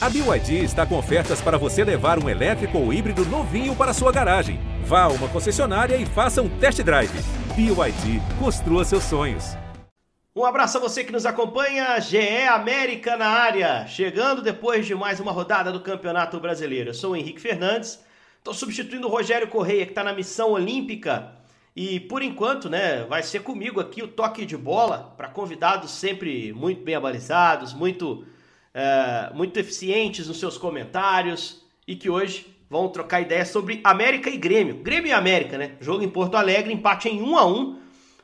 A BYD está com ofertas para você levar um elétrico ou híbrido novinho para sua garagem. Vá a uma concessionária e faça um test drive. BYD, construa seus sonhos. Um abraço a você que nos acompanha, GE América na área, chegando depois de mais uma rodada do Campeonato Brasileiro. Eu sou o Henrique Fernandes, estou substituindo o Rogério Correia, que está na missão olímpica. E por enquanto, né, vai ser comigo aqui o toque de bola para convidados sempre muito bem abalizados, muito é, muito eficientes nos seus comentários e que hoje vão trocar ideias sobre América e Grêmio. Grêmio e América, né? Jogo em Porto Alegre, empate em 1 a 1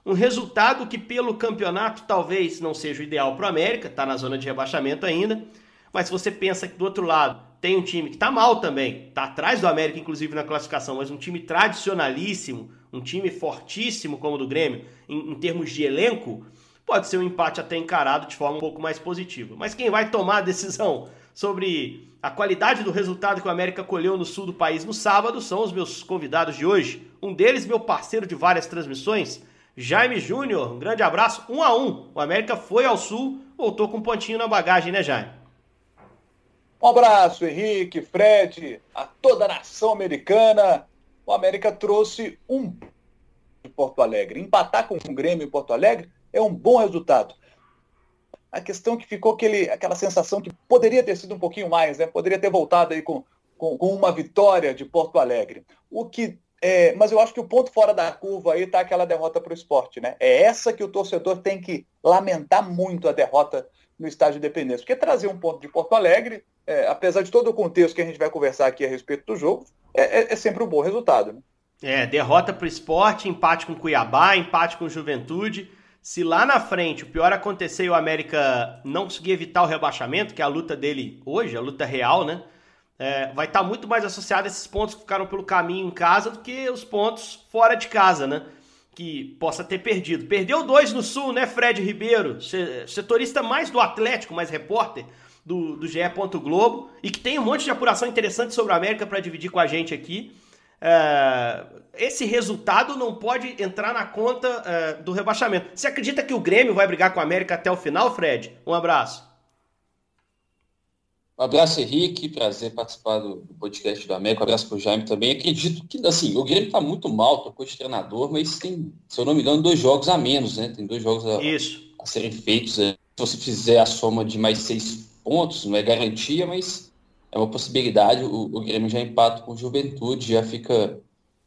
um resultado que pelo campeonato talvez não seja o ideal para o América, está na zona de rebaixamento ainda, mas se você pensa que do outro lado tem um time que está mal também, está atrás do América inclusive na classificação, mas um time tradicionalíssimo, um time fortíssimo como o do Grêmio em, em termos de elenco, pode ser um empate até encarado de forma um pouco mais positiva. Mas quem vai tomar a decisão sobre a qualidade do resultado que o América colheu no sul do país no sábado são os meus convidados de hoje. Um deles, meu parceiro de várias transmissões, Jaime Júnior. Um grande abraço, um a um. O América foi ao sul, voltou com um pontinho na bagagem, né, Jaime? Um abraço, Henrique, Fred, a toda a nação americana. O América trouxe um de Porto Alegre. Empatar com o Grêmio em Porto Alegre é um bom resultado. A questão que ficou aquele, aquela sensação que poderia ter sido um pouquinho mais, né? Poderia ter voltado aí com, com, com uma vitória de Porto Alegre. O que é, mas eu acho que o ponto fora da curva aí está aquela derrota para o esporte, né? É essa que o torcedor tem que lamentar muito a derrota no estádio de Independência. Porque trazer um ponto de Porto Alegre, é, apesar de todo o contexto que a gente vai conversar aqui a respeito do jogo, é, é, é sempre um bom resultado. Né? É, derrota para o esporte, empate com Cuiabá, empate com Juventude. Se lá na frente o pior acontecer e o América não conseguir evitar o rebaixamento, que é a luta dele hoje, a luta real, né? É, vai estar tá muito mais associado a esses pontos que ficaram pelo caminho em casa do que os pontos fora de casa, né? Que possa ter perdido. Perdeu dois no Sul, né, Fred Ribeiro? Setorista mais do Atlético, mais repórter do, do GE. Globo e que tem um monte de apuração interessante sobre o América para dividir com a gente aqui. É, esse resultado não pode entrar na conta é, do rebaixamento. Você acredita que o Grêmio vai brigar com a América até o final, Fred? Um abraço. Um abraço, Henrique. Prazer participar do, do podcast do América. Um abraço para o Jaime também. Acredito que, assim, o Grêmio está muito mal, trocou de treinador, mas tem, se eu não me engano, dois jogos a menos, né? Tem dois jogos a, a serem feitos. É. Se você fizer a soma de mais seis pontos, não é garantia, mas é uma possibilidade. O, o Grêmio já empata com Juventude, já fica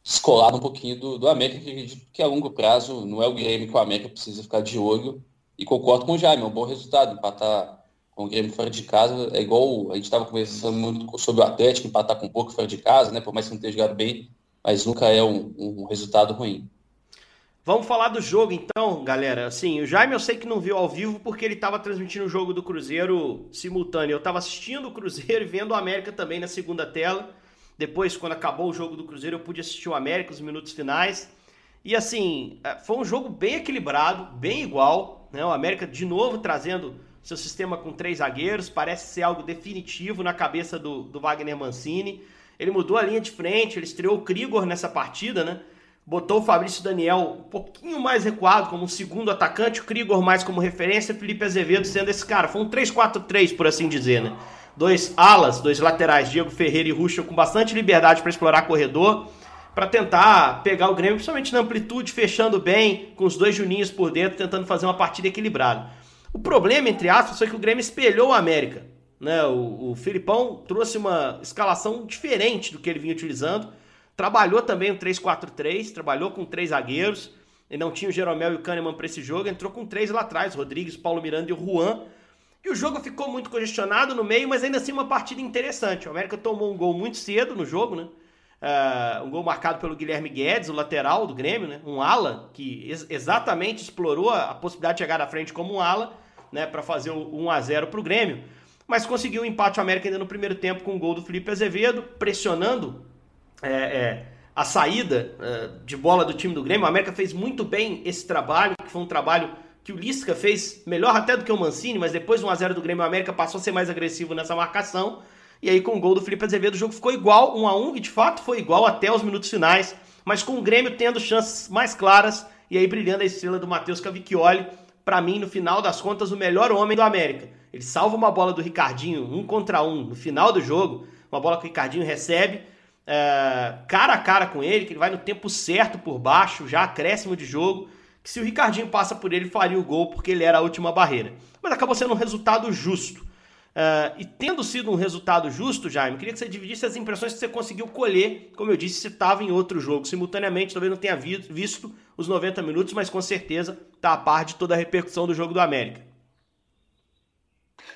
descolado um pouquinho do, do América, que, que a longo prazo não é o Grêmio que o América precisa ficar de olho. E concordo com o Jaime, é um bom resultado. Empatar com o Grêmio fora de casa é igual a gente estava conversando muito sobre o Atlético, empatar com um pouco fora de casa, né? Por mais que não tenha jogado bem, mas nunca é um, um resultado ruim. Vamos falar do jogo então, galera. Assim, o Jaime eu sei que não viu ao vivo porque ele estava transmitindo o jogo do Cruzeiro simultâneo. Eu estava assistindo o Cruzeiro e vendo o América também na segunda tela. Depois, quando acabou o jogo do Cruzeiro, eu pude assistir o América os minutos finais. E assim, é, foi um jogo bem equilibrado, bem igual. Né? O América de novo trazendo seu sistema com três zagueiros. Parece ser algo definitivo na cabeça do, do Wagner Mancini. Ele mudou a linha de frente, ele estreou o Krigor nessa partida, né? Botou o Fabrício Daniel um pouquinho mais recuado como um segundo atacante, o Krigor mais como referência, Felipe Azevedo sendo esse cara. Foi um 3-4-3, por assim dizer, né? Dois alas, dois laterais, Diego Ferreira e Ruschel com bastante liberdade para explorar corredor, para tentar pegar o Grêmio, principalmente na amplitude, fechando bem, com os dois Juninhos por dentro, tentando fazer uma partida equilibrada. O problema, entre aspas, foi que o Grêmio espelhou o América. Né? O, o Filipão trouxe uma escalação diferente do que ele vinha utilizando, Trabalhou também o 3-4-3, trabalhou com três zagueiros. Ele não tinha o Jeromel e o Kahneman para esse jogo, entrou com três lá atrás, Rodrigues, Paulo Miranda e o Juan. E o jogo ficou muito congestionado no meio, mas ainda assim uma partida interessante. O América tomou um gol muito cedo no jogo, né? Uh, um gol marcado pelo Guilherme Guedes, o lateral do Grêmio, né? Um ala que ex exatamente explorou a, a, possibilidade de chegar à frente como um ala, né? Para fazer o 1 a 0 para o Grêmio. Mas conseguiu o um empate o América ainda no primeiro tempo com o gol do Felipe Azevedo, pressionando é, é, a saída é, de bola do time do Grêmio. O América fez muito bem esse trabalho, que foi um trabalho que o Lisca fez melhor até do que o Mancini, mas depois do 1x0 do Grêmio, o América passou a ser mais agressivo nessa marcação. E aí, com o gol do Felipe Azevedo, o jogo ficou igual, 1x1, e de fato foi igual até os minutos finais, mas com o Grêmio tendo chances mais claras e aí brilhando a estrela do Matheus Cavicchioli, para mim, no final das contas, o melhor homem do América. Ele salva uma bola do Ricardinho, um contra um, no final do jogo, uma bola que o Ricardinho recebe é, cara a cara com ele, que ele vai no tempo certo por baixo, já acréscimo de jogo, que se o Ricardinho passa por ele, faria o gol, porque ele era a última barreira. Mas acabou sendo um resultado justo. Uh, e tendo sido um resultado justo, Jaime, queria que você dividisse as impressões que você conseguiu colher. Como eu disse, você estava em outro jogo simultaneamente, talvez não tenha visto os 90 minutos, mas com certeza está a par de toda a repercussão do jogo do América.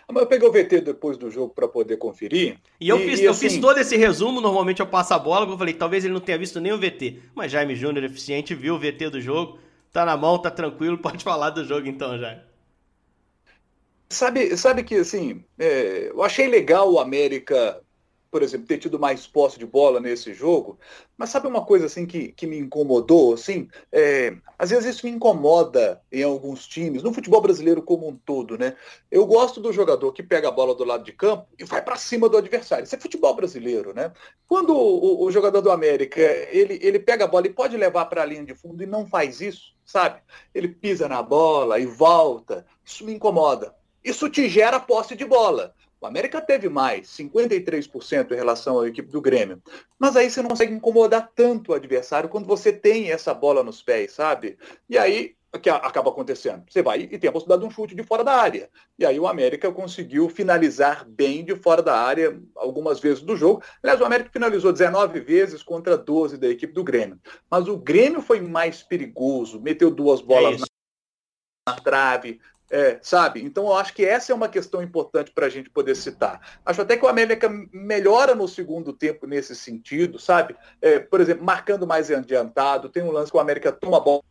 Eu peguei o VT depois do jogo para poder conferir. E eu, e, fiz, e eu fiz assim todo esse resumo, normalmente eu passo a bola, eu falei, talvez ele não tenha visto nem o VT. Mas Jaime Júnior, eficiente, viu o VT do jogo, tá na mão, tá tranquilo, pode falar do jogo então, Jaime. Sabe, sabe que, assim, é, eu achei legal o América, por exemplo, ter tido mais posse de bola nesse jogo, mas sabe uma coisa, assim, que, que me incomodou, assim? É, às vezes isso me incomoda em alguns times, no futebol brasileiro como um todo, né? Eu gosto do jogador que pega a bola do lado de campo e vai para cima do adversário. Isso é futebol brasileiro, né? Quando o, o, jogador do América, ele, ele pega a bola e pode levar para a linha de fundo e não faz isso, sabe? Ele pisa na bola e volta. Isso me incomoda isso te gera posse de bola. O América teve mais, 53% em relação à equipe do Grêmio. Mas aí você não consegue incomodar tanto o adversário quando você tem essa bola nos pés, sabe? E aí, o que acaba acontecendo? Você vai e tem a possibilidade de um chute de fora da área. E aí o América conseguiu finalizar bem de fora da área algumas vezes do jogo. Aliás, o América finalizou 19 vezes contra 12 da equipe do Grêmio. Mas o Grêmio foi mais perigoso, meteu duas bolas é na, na trave, é, sabe? Então eu acho que essa é uma questão importante para a gente poder citar. Acho até que o América melhora no segundo tempo nesse sentido, sabe? É, por exemplo, marcando mais adiantado, tem um lance que o América toma a bola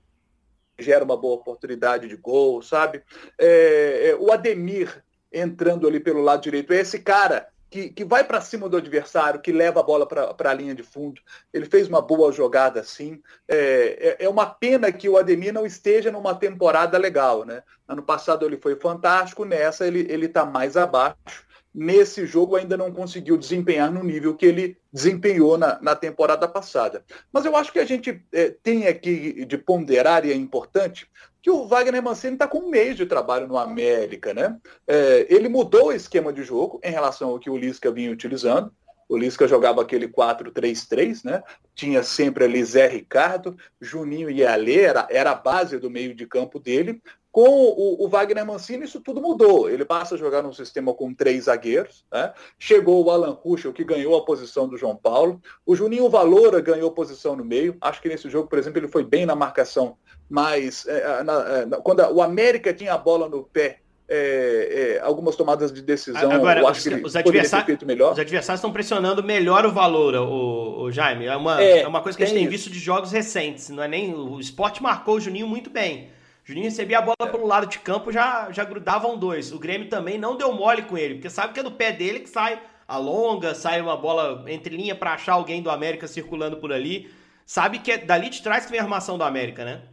gera uma boa oportunidade de gol, sabe? É, é o Ademir entrando ali pelo lado direito, é esse cara que, que vai para cima do adversário, que leva a bola para a linha de fundo. Ele fez uma boa jogada assim. É, é, é, uma pena que o Ademir não esteja numa temporada legal. Né? Ano passado ele foi fantástico, nessa ele está mais abaixo. Nesse jogo ainda não conseguiu desempenhar no nível que ele desempenhou na, na temporada passada. Mas eu acho que a gente é, tem aqui de ponderar, e é importante, que o Wagner Mancini está com um mês de trabalho no América, né? É, ele mudou o esquema de jogo em relação ao que o Lisca vinha utilizando. O Lisca jogava aquele 4-3-3, né? Tinha sempre ali Zé Ricardo, Juninho e Ale, era, era a base do meio de campo dele. Com o, o, Wagner Mancini, isso tudo mudou. Ele passa a jogar num sistema com três zagueiros. Né? Chegou o Alan Ruschel, que ganhou a posição do João Paulo. O Juninho Valora ganhou posição no meio. Acho que nesse jogo, por exemplo, ele foi bem na marcação. Mas é, na, é, quando o América tinha a bola no pé, é, é, algumas tomadas de decisão. Agora, os, os, adversários, os adversários estão pressionando melhor o valor, o, o Jaime. É uma, é, é uma coisa que a gente tem isso. visto de jogos recentes. Não é nem o esporte marcou o Juninho muito bem. Juninho recebia a bola é. pelo lado de campo, já, já grudavam dois. O Grêmio também não deu mole com ele, porque sabe que é do pé dele que sai a longa, sai uma bola entre linha para achar alguém do América circulando por ali. Sabe que é dali de trás que vem a armação do América, né?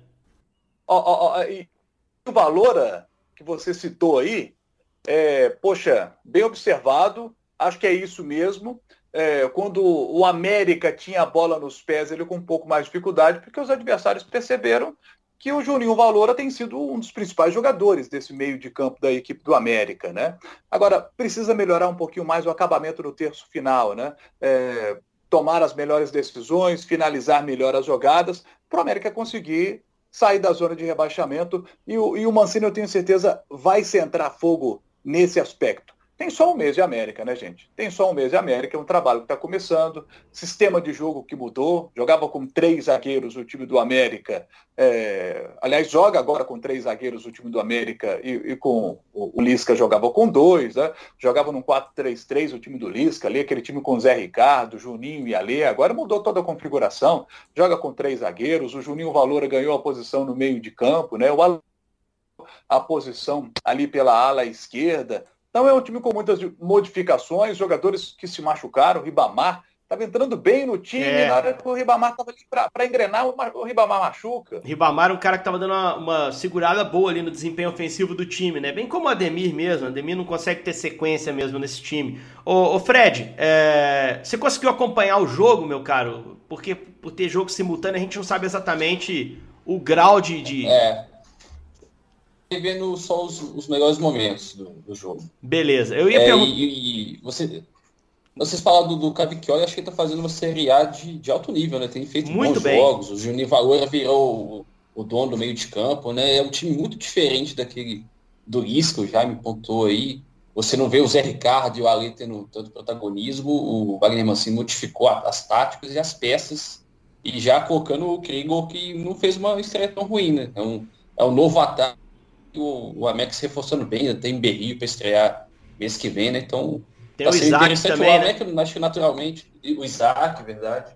Ó, ó, ó, e o Valora, que você citou aí, é, poxa, bem observado, acho que é isso mesmo. É, quando o América tinha a bola nos pés, ele com um pouco mais de dificuldade, porque os adversários perceberam que o Juninho Valora tem sido um dos principais jogadores desse meio de campo da equipe do América, né? Agora, precisa melhorar um pouquinho mais o acabamento no terço final, né? É, tomar as melhores decisões, finalizar melhor as jogadas, para o América conseguir sair da zona de rebaixamento. E o, e o Mancini, eu tenho certeza, vai centrar fogo nesse aspecto. Tem só um mês de América, né, gente? Tem só um mês de América, é um trabalho que está começando. Sistema de jogo que mudou. Jogava com três zagueiros o time do América. É... Aliás, joga agora com três zagueiros o time do América e, e com o, Lisca jogava com dois, né? Jogava num 4-3-3 o time do Lisca, ali, aquele time com Zé Ricardo, Juninho e Alê. Agora mudou toda a configuração. Joga com três zagueiros. O Juninho Valora ganhou a posição no meio de campo, né? O a posição ali pela ala esquerda. Então é um time com muitas modificações, jogadores que se machucaram, o Ribamar estava entrando bem no time, é. na hora que o Ribamar estava ali para engrenar, o Ribamar machuca. Ribamar é um cara que estava dando uma, uma, segurada boa ali no desempenho ofensivo do time, né? Bem como o Ademir mesmo, o Ademir não consegue ter sequência mesmo nesse time. Ô, ô Fred, é... você conseguiu acompanhar o jogo, meu caro? Porque por ter jogo simultâneo a gente não sabe exatamente o grau de... de... É vendo só os, os melhores momentos do, do, jogo. Beleza, eu ia é, perguntar. E, e, você, vocês falaram do, do Cavicchioli, acho que ele tá fazendo uma Série A de, de alto nível, né? Tem feito muito bons bem. jogos. O Juninho Valora virou o, o, dono do meio de campo, né? É um time muito diferente daquele do Isca, já me pontou aí. Você não vê o Zé Ricardo e o Ali tendo tanto protagonismo. O Wagner Mancini modificou as táticas e as peças e já colocando o Krieger, que não fez uma estreia tão ruim, né? É um, é um novo ataque. O, o Amex reforçando bem, tem Berrio para estrear mês que vem, né? Então, tem tá o Isaac interessante. Também, o América, né? acho que naturalmente, o Isaac, verdade.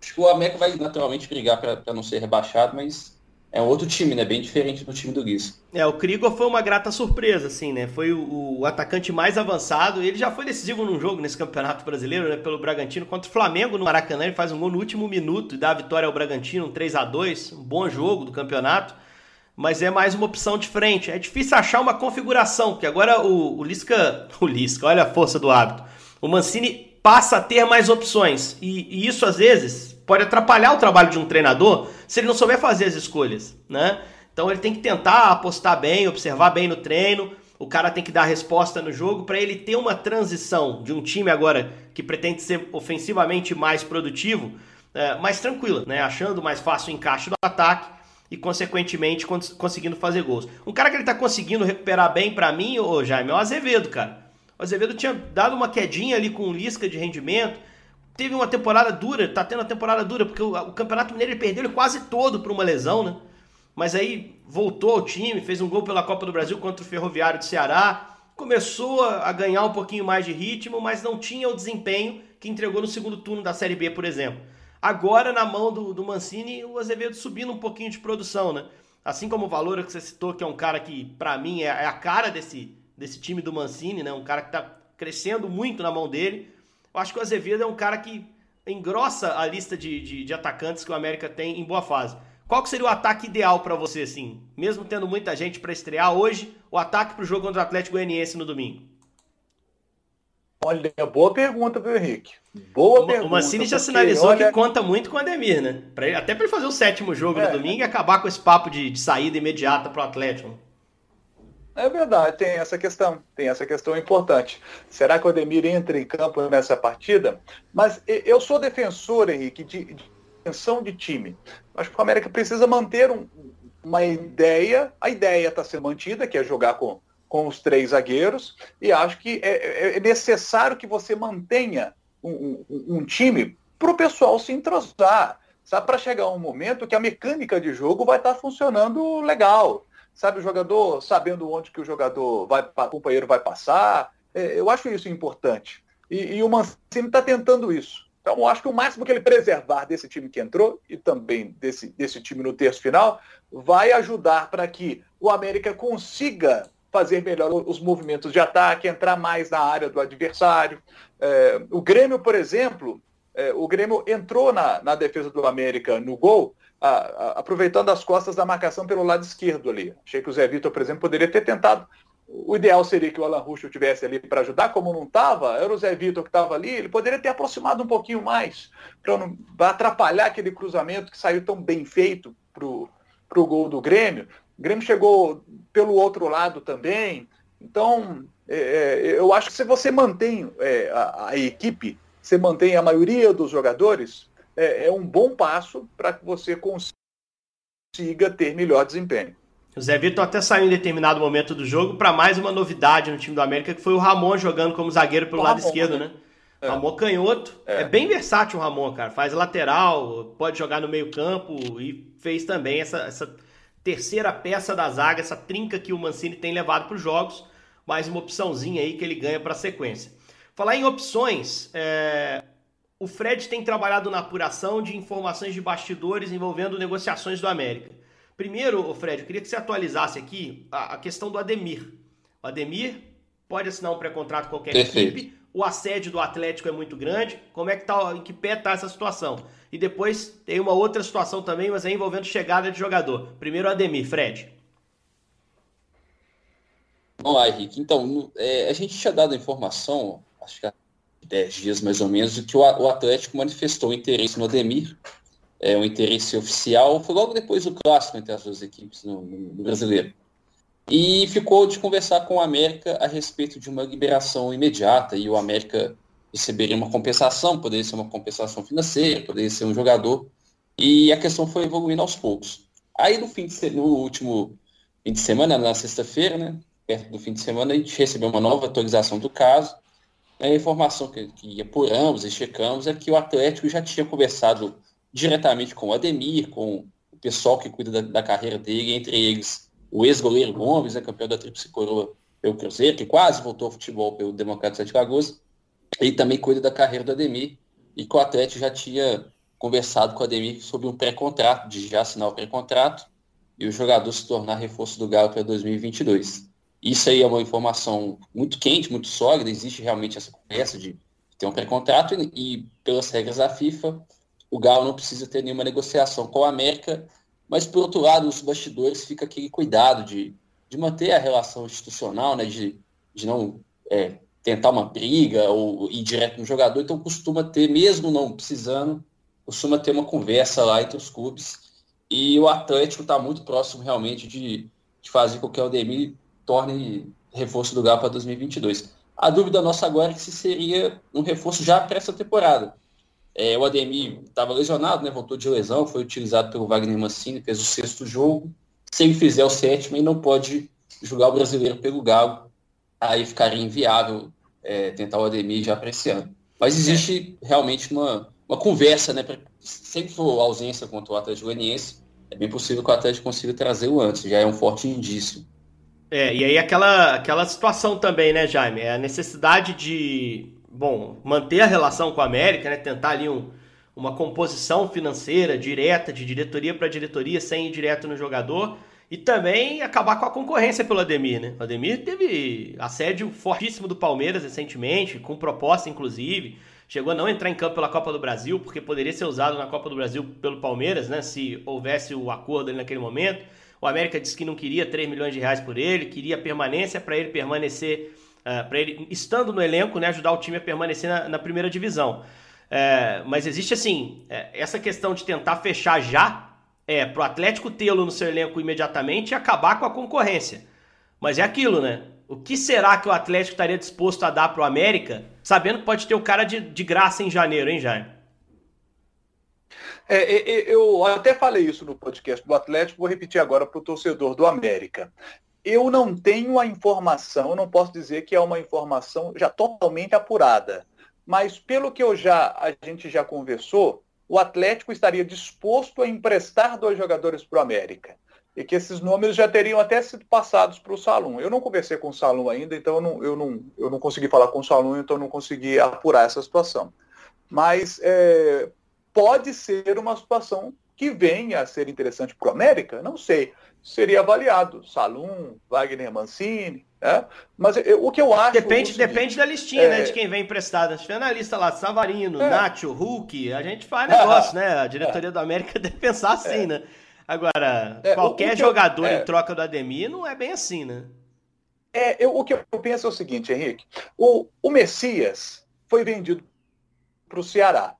Acho que o América vai naturalmente brigar para não ser rebaixado, mas é um outro time, né? Bem diferente do time do Guiz. É, o Krigor foi uma grata surpresa, assim, né? Foi o, o, atacante mais avançado. Ele já foi decisivo num jogo nesse Campeonato Brasileiro, né? Pelo Bragantino contra o Flamengo no Maracanã. Ele faz um gol no último minuto e dá a vitória ao Bragantino, um 3 a 2 Um bom jogo do campeonato mas é mais uma opção de frente. É difícil achar uma configuração, porque agora o, o Lisca. O Lisca, olha a força do hábito. O Mancini passa a ter mais opções. E, e, isso, às vezes, pode atrapalhar o trabalho de um treinador se ele não souber fazer as escolhas. Né? Então ele tem que tentar apostar bem, observar bem no treino. O cara tem que dar resposta no jogo para ele ter uma transição de um time agora que pretende ser ofensivamente mais produtivo, é, mais tranquila, né? achando mais fácil o encaixe do ataque e, consequentemente, cons conseguindo fazer gols. Um cara que ele tá conseguindo recuperar bem para mim, ô Jaime, é o Azevedo, cara. O Azevedo tinha dado uma quedinha ali com Lisca de rendimento. Teve uma temporada dura, tá tendo uma temporada dura, porque o, o Campeonato Mineiro ele perdeu ele quase todo por uma lesão, né? Mas aí voltou ao time, fez um gol pela Copa do Brasil contra o Ferroviário de Ceará. Começou a ganhar um pouquinho mais de ritmo, mas não tinha o desempenho que entregou no segundo turno da Série B, por exemplo. Agora, na mão do, do Mancini, o Azevedo subindo um pouquinho de produção, né? Assim como o Valor que você citou, que é um cara que, para mim, é, é, a cara desse, desse time do Mancini, né? Um cara que tá crescendo muito na mão dele. Eu acho que o Azevedo é um cara que engrossa a lista de, de, de atacantes que o América tem em boa fase. Qual que seria o ataque ideal para você, assim? Mesmo tendo muita gente para estrear hoje, o ataque para o jogo contra o Atlético Goianiense no domingo? Olha, boa pergunta, viu, Henrique? Boa o, pergunta. O Mancini já sinalizou olha... que conta muito com o Ademir, né? Pra ele, até para ele fazer o sétimo jogo é. no domingo e acabar com esse papo de, de saída imediata para o Atlético. É verdade, tem essa questão, tem essa questão importante. Será que o Ademir entra em campo nessa partida? Mas eu sou defensor, Henrique, de, de tensão de time. Acho que o América precisa manter um, uma ideia, a ideia está sendo mantida, que é jogar com com os três zagueiros, e acho que é, é, é necessário que você mantenha um, um, um time para o pessoal se entrosar, sabe? Para chegar um momento que a mecânica de jogo vai estar tá funcionando legal, sabe? O jogador sabendo onde que o jogador vai, o companheiro vai passar, é, eu acho isso importante. E, e o Mancini está tentando isso. Então, eu acho que o máximo que ele preservar desse time que entrou e também desse, desse time no terço final vai ajudar para que o América consiga fazer melhor os movimentos de ataque, entrar mais na área do adversário. É, o Grêmio, por exemplo, é, o Grêmio entrou na, na defesa do América no gol, a, a, aproveitando as costas da marcação pelo lado esquerdo ali. Achei que o Zé Vitor, por exemplo, poderia ter tentado. O ideal seria que o Alan Ruschel tivesse ali para ajudar, como não estava, era o Zé Vitor que estava ali, ele poderia ter aproximado um pouquinho mais, para atrapalhar aquele cruzamento que saiu tão bem feito para o gol do Grêmio. O Grêmio chegou pelo outro lado também. Então, é, é, eu acho que se você mantém é, a, a, equipe, você mantém a maioria dos jogadores, é, é um bom passo para que você consiga ter melhor desempenho. O Zé Vitor até saiu em determinado momento do jogo para mais uma novidade no time do América, que foi o Ramon jogando como zagueiro pelo o lado Ramon, esquerdo, né? né? É. Ramon canhoto. É. é. bem versátil o Ramon, cara. Faz lateral, pode jogar no meio campo e fez também essa, essa terceira peça da zaga, essa trinca que o Mancini tem levado para os jogos, mais uma opçãozinha aí que ele ganha para a sequência. Falar em opções, é... o Fred tem trabalhado na apuração de informações de bastidores envolvendo negociações do América. Primeiro, Fred, eu queria que você atualizasse aqui a, questão do Ademir. O Ademir pode assinar um pré-contrato com qualquer Perfeito. equipe, o assédio do Atlético é muito grande. Como é que tá, em que pé está essa situação? E depois tem uma outra situação também, mas é envolvendo chegada de jogador. Primeiro Ademir, Fred. Vamos lá, Henrique. Então, é, a gente tinha dado a informação, acho que há 10 dias mais ou menos, de que o, o Atlético manifestou interesse no Ademir. É um interesse oficial. Foi logo depois do clássico entre as duas equipes no, no, no brasileiro. E ficou de conversar com o América a respeito de uma liberação imediata e o América receberia uma compensação, poderia ser uma compensação financeira, poderia ser um jogador, e a questão foi evoluindo aos poucos. Aí no fim de, no último fim de semana, na sexta-feira, né, perto do fim de semana, a gente recebeu uma nova atualização do caso. A informação que, que apuramos e checamos é que o Atlético já tinha conversado diretamente com o Ademir, com o pessoal que cuida da, da carreira dele, entre eles o ex-goleiro Gomes, né, campeão da Tríplice Coroa pelo Cruzeiro, que quase voltou ao futebol pelo Democrata de Lagoas, e também cuida da carreira do Ademir, e que o Atlético já tinha conversado com o Ademir sobre um pré-contrato, de já assinar o pré-contrato, e o jogador se tornar reforço do Galo para 2022. Isso aí é uma informação muito quente, muito sólida, existe realmente essa conversa de ter um pré-contrato, e, e pelas regras da FIFA, o Galo não precisa ter nenhuma negociação com a América, mas por outro lado, os bastidores fica aquele cuidado de, de manter a relação institucional, né, de, de não é, tentar uma briga ou ir direto no jogador, então costuma ter, mesmo não precisando, costuma ter uma conversa lá entre os clubes. E o Atlético está muito próximo realmente de, de fazer com que o Aldemir torne reforço do Galo para 2022. A dúvida nossa agora é se seria um reforço já para essa temporada. É, o Ademir estava lesionado, né, voltou de lesão, foi utilizado pelo Wagner Mancini, fez o sexto jogo. Se ele fizer o sétimo, ele não pode jogar o brasileiro pelo Galo. Aí ficaria inviável é, tentar o Ademir já para esse ano. Mas existe é. realmente uma, uma conversa, né? Pra, sempre for ausência contra o Atlético Goianiense, é bem possível que o Atlético consiga trazê-lo antes, já é um forte indício. É, e aí aquela, aquela situação também, né, Jaime? É a necessidade de, bom, manter a relação com a América, né? Tentar ali um, uma composição financeira direta, de diretoria para diretoria, sem ir direto no jogador e também acabar com a concorrência pelo Ademir, né? O Ademir teve assédio fortíssimo do Palmeiras recentemente, com proposta inclusive. Chegou a não entrar em campo pela Copa do Brasil, porque poderia ser usado na Copa do Brasil pelo Palmeiras, né? Se houvesse o acordo ali naquele momento. O América disse que não queria 3 milhões de reais por ele, queria permanência para ele permanecer, uh, eh, para ele, estando no elenco, né, ajudar o time a permanecer na, na primeira divisão. É, mas existe assim, é, essa questão de tentar fechar já é pro Atlético tê-lo no seu elenco imediatamente e acabar com a concorrência. Mas é aquilo, né? O que será que o Atlético estaria disposto a dar pro América, sabendo que pode ter o cara de, de graça em janeiro, hein, Jaime? É, é, é eu até falei isso no podcast do Atlético, vou repetir agora para o torcedor do América. Eu não tenho a informação, não posso dizer que é uma informação já totalmente apurada, mas pelo que eu já a gente já conversou, o Atlético estaria disposto a emprestar dois jogadores para o América. E que esses nomes já teriam até sido passados para o Salum. Eu não conversei com o Salum ainda, então eu não, eu, não, eu não consegui falar com o Salum, então eu não consegui apurar essa situação. Mas é, pode ser uma situação que venha a ser interessante para o América, não sei. Seria avaliado. Salum, Wagner Mancini, é, mas eu, o que eu acho. Depende, seguinte, depende da listinha, né, é... né? De quem vem emprestado. Se tiver na lista lá, Savarino, é. Nacho, Hulk, a gente faz negócio, né? A diretoria do América deve pensar assim, é. né? Agora, é, qualquer jogador eu, em troca do Ademir não é bem assim, né? É, eu, o que eu penso é o seguinte, Henrique. O, o Messias foi vendido para o Ceará.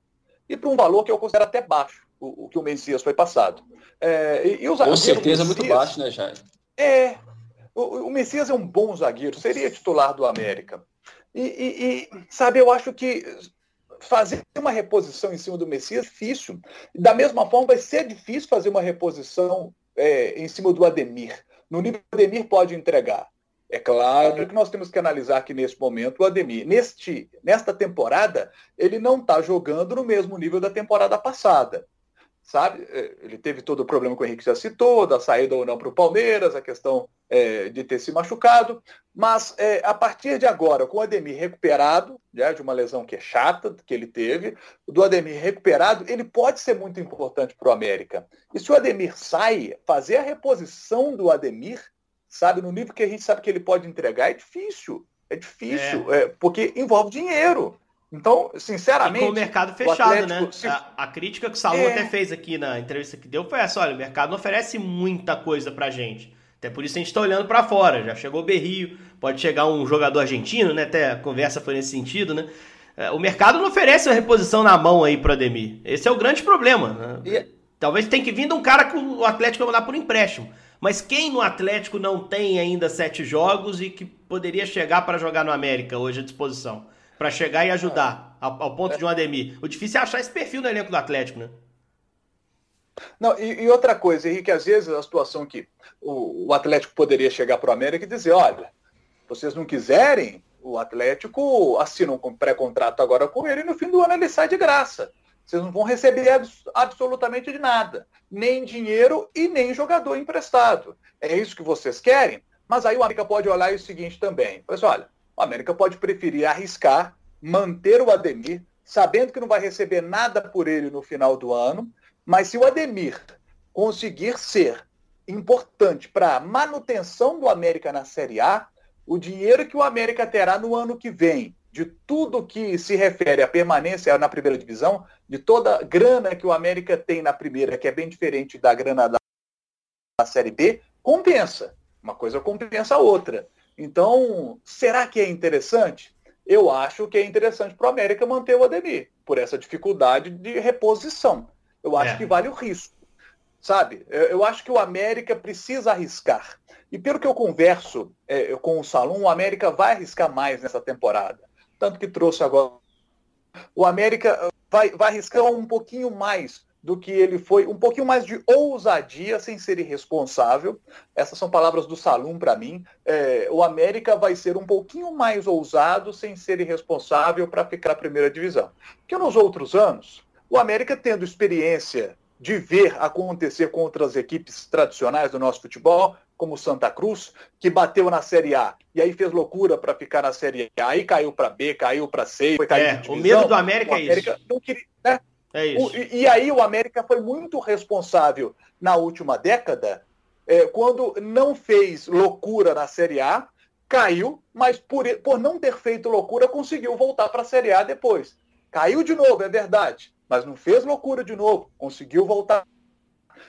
E por um valor que eu considero até baixo, o, o que o Messias foi passado. É, e, e Com certeza Messias, muito baixo, né, Jair? É, o, o Messias é um bom zagueiro, seria titular do América. E, e, e, sabe, eu acho que fazer uma reposição em cima do Messias é difícil. Da mesma forma, vai ser difícil fazer uma reposição é, em cima do Ademir. No nível que o Ademir pode entregar. É claro que nós temos que analisar que nesse momento o Ademir, neste, nesta temporada, ele não está jogando no mesmo nível da temporada passada sabe? É, ele teve todo o problema que o Henrique já citou, da saída ou não para o Palmeiras, a questão é, de ter se machucado, mas é, a partir de agora, com o Ademir recuperado, né, de uma lesão que é chata, que ele teve, do Ademir recuperado, ele pode ser muito importante para o América. E se o Ademir sai, fazer a reposição do Ademir, sabe, no nível que a gente sabe que ele pode entregar, é difícil. É difícil, é. É, porque envolve dinheiro. Então, sinceramente. E com o mercado fechado, o né? Se... A, a, crítica que o Salom é... até fez aqui na entrevista que deu foi essa: olha, o mercado não oferece muita coisa pra gente. Até por isso a gente está olhando para fora. Já chegou o Berrio, pode chegar um jogador argentino, né? Até a conversa foi nesse sentido, né? É, o mercado não oferece uma reposição na mão aí pro Ademir. Esse é o grande problema. Né? E... Talvez tenha que vir de um cara que o Atlético vai mandar por empréstimo. Mas quem no Atlético não tem ainda sete jogos e que poderia chegar para jogar no América hoje à disposição? Para chegar e ajudar, ao, ponto de um Ademir. O difícil é achar esse perfil no elenco do Atlético, né? Não, e, e, outra coisa, Henrique, às vezes a situação que o, o Atlético poderia chegar para o América e dizer, olha, vocês não quiserem, o Atlético assina um pré-contrato agora com ele e no fim do ano ele sai de graça. Vocês não vão receber abs absolutamente de nada, nem dinheiro e nem jogador emprestado. É isso que vocês querem? Mas aí o América pode olhar o seguinte também. Pois olha, o América pode preferir arriscar, manter o Ademir, sabendo que não vai receber nada por ele no final do ano, mas se o Ademir conseguir ser importante para a manutenção do América na Série A, o dinheiro que o América terá no ano que vem, de tudo que se refere à permanência na primeira divisão, de toda a grana que o América tem na primeira, que é bem diferente da grana da, Série B, compensa. Uma coisa compensa a outra. Então, será que é interessante? Eu acho que é interessante para o América manter o Ademir, por essa dificuldade de reposição. Eu acho é. que vale o risco. Sabe? Eu, eu, acho que o América precisa arriscar. E pelo que eu converso é, com o Salom, o América vai arriscar mais nessa temporada. Tanto que trouxe agora. O América vai, vai arriscar um pouquinho mais do que ele foi, um pouquinho mais de ousadia sem ser irresponsável. Essas são palavras do Salum para mim. É, o América vai ser um pouquinho mais ousado sem ser irresponsável para ficar na primeira divisão. Porque nos outros anos, o América tendo experiência de ver acontecer com outras equipes tradicionais do nosso futebol, como Santa Cruz, que bateu na Série A e aí fez loucura para ficar na Série A, aí caiu para B, caiu para C, foi cair é, O medo do América, o América é isso. Não queria, né? É isso. O, e, e, aí o América foi muito responsável na última década, é, quando não fez loucura na Série A, caiu, mas por, por não ter feito loucura, conseguiu voltar para a Série A depois. Caiu de novo, é verdade mas não fez loucura de novo, conseguiu voltar.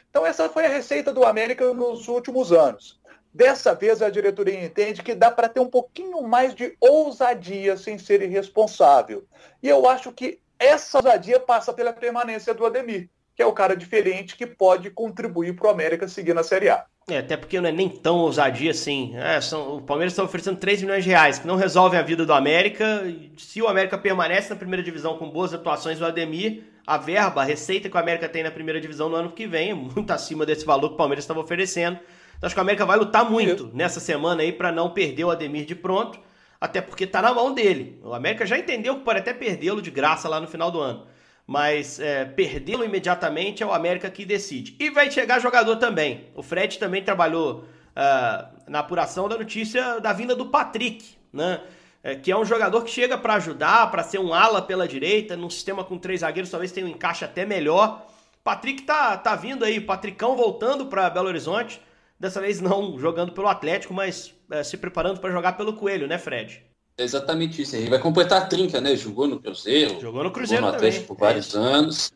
Então essa foi a receita do América nos últimos anos. Dessa vez a diretoria entende que dá para ter um pouquinho mais de ousadia sem ser irresponsável. E eu acho que essa ousadia passa pela permanência do Ademir, que é o cara diferente que pode contribuir para o América seguir na Série A. É, até porque não é nem tão ousadia assim. É, são, o Palmeiras está oferecendo 3 milhões de reais, que não resolvem a vida do América. Se o América permanece na primeira divisão com boas atuações do Ademir, a verba, a receita que o América tem na primeira divisão no ano que vem é muito acima desse valor que o Palmeiras estava oferecendo. Então acho que o América vai lutar muito nessa semana aí para não perder o Ademir de pronto, até porque está na mão dele. O América já entendeu que pode até perdê-lo de graça lá no final do ano mas é, perdê-lo imediatamente é o América que decide. E vai chegar jogador também. O Fred também trabalhou uh, na apuração da notícia da vinda do Patrick, né? É, que é um jogador que chega para ajudar, para ser um ala pela direita, num sistema com três zagueiros, talvez tenha um encaixe até melhor. Patrick tá, tá vindo aí, Patricão voltando para Belo Horizonte, dessa vez não jogando pelo Atlético, mas é, se preparando para jogar pelo Coelho, né, Fred? É exatamente isso. Ele vai completar a trinca, né? Jogou no Cruzeiro. Jogou no Cruzeiro jogou no Atlético por vários é anos.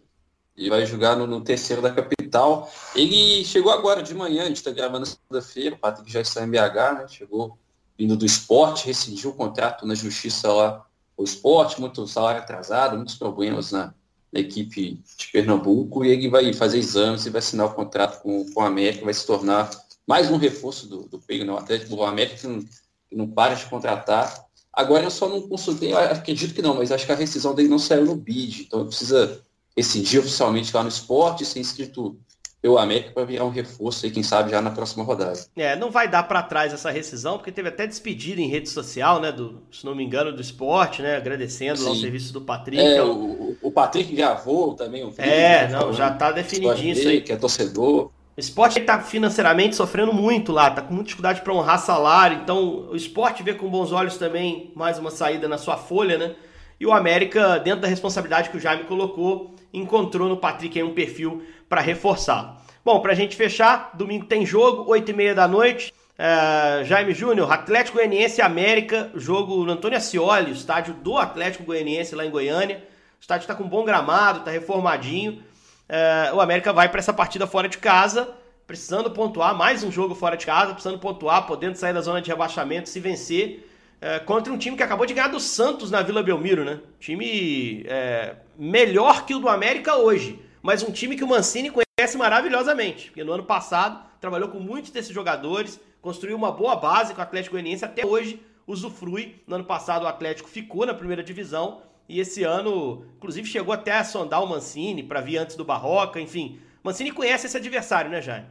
E vai jogar no, no, terceiro da capital. Ele chegou agora de manhã, a gente está gravando segunda-feira, o Patrick já está em BH, né? Chegou vindo do esporte, rescindiu o contrato na justiça lá, o esporte, muito salário atrasado, muitos problemas na, na, equipe de Pernambuco, e ele vai fazer exames e vai assinar o contrato com, com a América, vai se tornar mais um reforço do, do Pego no Atlético, do América que não, que não para de contratar, Agora eu só não consultei, acredito que não, mas acho que a rescisão dele não saiu no bid, então precisa rescindir oficialmente lá no esporte, ser inscrito pelo América para virar um reforço aí, quem sabe, já na próxima rodada. É, não vai dar para trás essa rescisão, porque teve até despedida em rede social, né, do, se não me engano, do esporte, né, agradecendo lá o serviço do Patrick. É, o, o Patrick gravou também o vídeo. É, né, não, já tá definidinho isso aí. Que é torcedor. O esporte está financeiramente sofrendo muito lá, está com muita dificuldade para honrar salário, então o esporte vê com bons olhos também mais uma saída na sua folha, né? E o América, dentro da responsabilidade que o Jaime colocou, encontrou no Patrick um perfil para reforçar. Bom, para a gente fechar, domingo tem jogo, 8h30 da noite. É, Jaime Júnior, Atlético Goianiense América, jogo no Antônio Ascioli, estádio do Atlético Goianiense lá em Goiânia. O estádio está com bom gramado, está reformadinho é, o América vai para essa partida fora de casa, precisando pontuar, mais um jogo fora de casa, precisando pontuar, podendo sair da zona de rebaixamento, se vencer, é, contra um time que acabou de ganhar do Santos na Vila Belmiro, né? Time é, melhor que o do América hoje, mas um time que o Mancini conhece maravilhosamente, porque no ano passado trabalhou com muitos desses jogadores, construiu uma boa base com o Atlético Goianiense, até hoje usufrui. No ano passado o Atlético ficou na primeira divisão e esse ano, inclusive, chegou até a sondar o Mancini para vir antes do Barroca, enfim. Mancini conhece esse adversário, né, Jaime?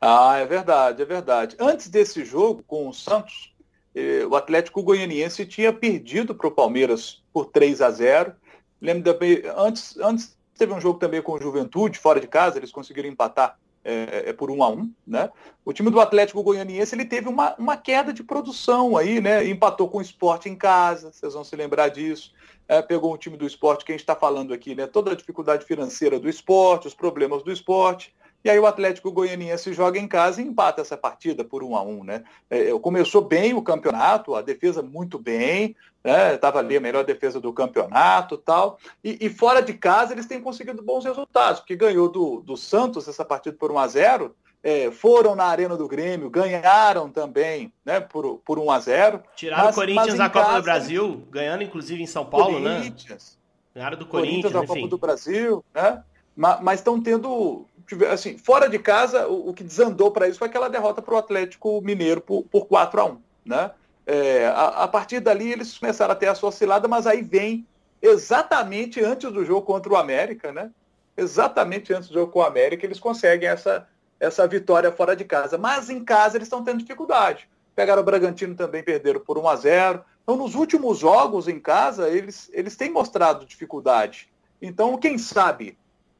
Ah, é verdade, é verdade. Antes desse jogo com o Santos, eh, o Atlético Goianiense tinha perdido para o Palmeiras por 3 a 0. Lembro também, antes, antes teve um jogo também com o Juventude, fora de casa, eles conseguiram empatar é, é, por 1 a 1 né? O time do Atlético Goianiense ele teve uma, uma queda de produção aí, né? Empatou com o esporte em casa, vocês vão se lembrar disso. É, pegou um time do esporte que a gente está falando aqui, né? Toda a dificuldade financeira do esporte, os problemas do esporte. E aí o Atlético Goianiense joga em casa e empata essa partida por um a um, né? É, começou bem o campeonato, a defesa muito bem, né? Estava ali a melhor defesa do campeonato tal. E, e, fora de casa eles têm conseguido bons resultados, porque ganhou do, do Santos essa partida por 1 a 0 é, foram na Arena do Grêmio, ganharam também, né, por, por 1 a 0 Tiraram o Corinthians da Copa do Brasil, ganhando inclusive em São Paulo, né? Corinthians, né? Ganharam do Corinthians, Corinthians da Copa do Brasil, né? Mas estão tendo assim, fora de casa, o, o que desandou para isso foi aquela derrota para o Atlético Mineiro por, por 4 a 1 né? É, a, a, partir dali eles começaram a ter a sua oscilada, mas aí vem exatamente antes do jogo contra o América, né? Exatamente antes do jogo com o América, eles conseguem essa, essa vitória fora de casa. Mas em casa eles estão tendo dificuldade. Pegaram o Bragantino também, perderam por 1 a 0 Então, nos últimos jogos em casa, eles, eles têm mostrado dificuldade. Então, quem sabe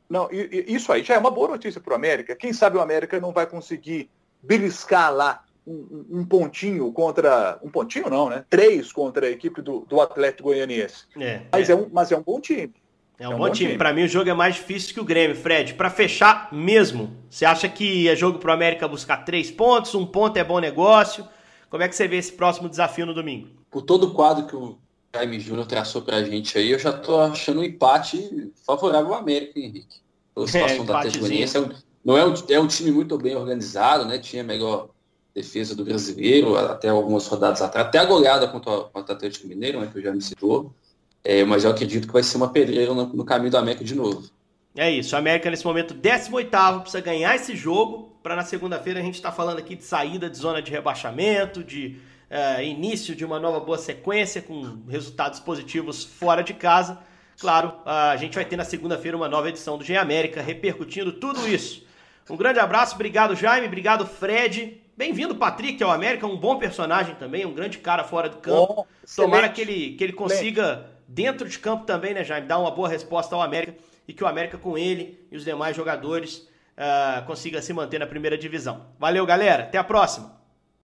não, isso aí já é uma boa notícia para o América. Quem sabe o América não vai conseguir beliscar lá um, um, pontinho contra. Um pontinho não, né? Três contra a equipe do, do Atlético Goianiense. É, mas, é. é. um, mas é um bom time. É um, é um bom, bom, time. time. Para mim, o jogo é mais difícil que o Grêmio, Fred. Para fechar mesmo, você acha que é jogo para o América buscar três pontos? Um ponto é bom negócio? Como é que você vê esse próximo desafio no domingo? Por todo o quadro que o Jaime Júnior traçou pra gente aí, eu já tô achando um empate favorável ao América, Henrique. Pela situação é, da Atlético é um, não é um, é um time muito bem organizado, né? Tinha melhor defesa do brasileiro, até algumas rodadas atrás, até a goleada contra, contra o Atlético Mineiro, né, que eu já me citou. É, mas eu acredito que vai ser uma pedreira no, no caminho do América de novo. É isso, o América nesse momento 18 precisa ganhar esse jogo para na segunda-feira a gente estar tá falando aqui de saída de zona de rebaixamento, de uh, início de uma nova boa sequência com resultados positivos fora de casa. Claro, a gente vai ter na segunda-feira uma nova edição do G América repercutindo tudo isso. Um grande abraço, obrigado Jaime, obrigado Fred. Bem-vindo, Patrick, ao América, um bom personagem também, um grande cara fora do campo. Bom, Tomara que ele, que ele consiga, dentro de campo também, né, Jaime, dar uma boa resposta ao América e que o América, com ele e os demais jogadores, uh, consiga se manter na primeira divisão. Valeu, galera, até a próxima!